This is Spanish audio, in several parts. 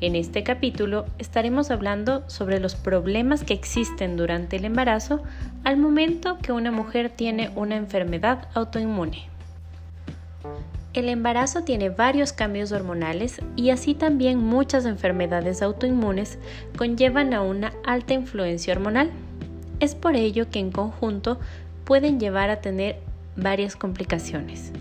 En este capítulo estaremos hablando sobre los problemas que existen durante el embarazo al momento que una mujer tiene una enfermedad autoinmune. El embarazo tiene varios cambios hormonales y así también muchas enfermedades autoinmunes conllevan a una alta influencia hormonal. Es por ello que en conjunto pueden llevar a tener varias complicaciones.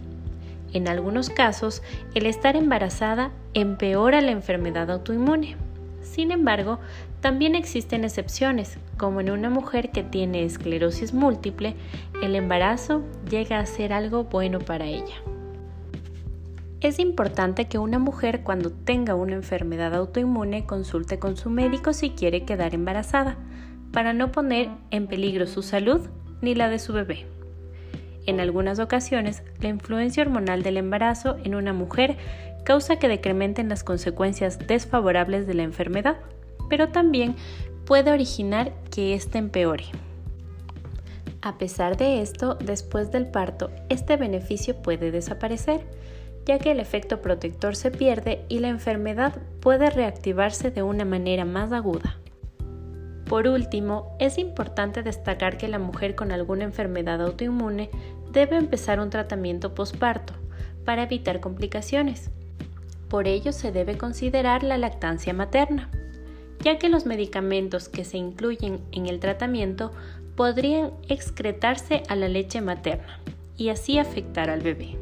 En algunos casos, el estar embarazada empeora la enfermedad autoinmune. Sin embargo, también existen excepciones, como en una mujer que tiene esclerosis múltiple, el embarazo llega a ser algo bueno para ella. Es importante que una mujer cuando tenga una enfermedad autoinmune consulte con su médico si quiere quedar embarazada, para no poner en peligro su salud ni la de su bebé. En algunas ocasiones, la influencia hormonal del embarazo en una mujer causa que decrementen las consecuencias desfavorables de la enfermedad, pero también puede originar que éste empeore. A pesar de esto, después del parto, este beneficio puede desaparecer, ya que el efecto protector se pierde y la enfermedad puede reactivarse de una manera más aguda. Por último, es importante destacar que la mujer con alguna enfermedad autoinmune debe empezar un tratamiento posparto para evitar complicaciones. Por ello se debe considerar la lactancia materna, ya que los medicamentos que se incluyen en el tratamiento podrían excretarse a la leche materna y así afectar al bebé.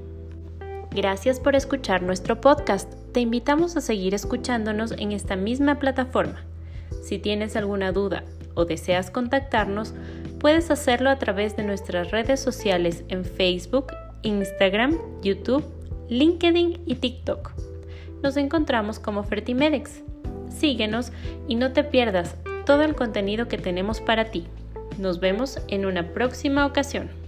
Gracias por escuchar nuestro podcast. Te invitamos a seguir escuchándonos en esta misma plataforma. Si tienes alguna duda o deseas contactarnos, puedes hacerlo a través de nuestras redes sociales en Facebook, Instagram, YouTube, LinkedIn y TikTok. Nos encontramos como Fertimedex. Síguenos y no te pierdas todo el contenido que tenemos para ti. Nos vemos en una próxima ocasión.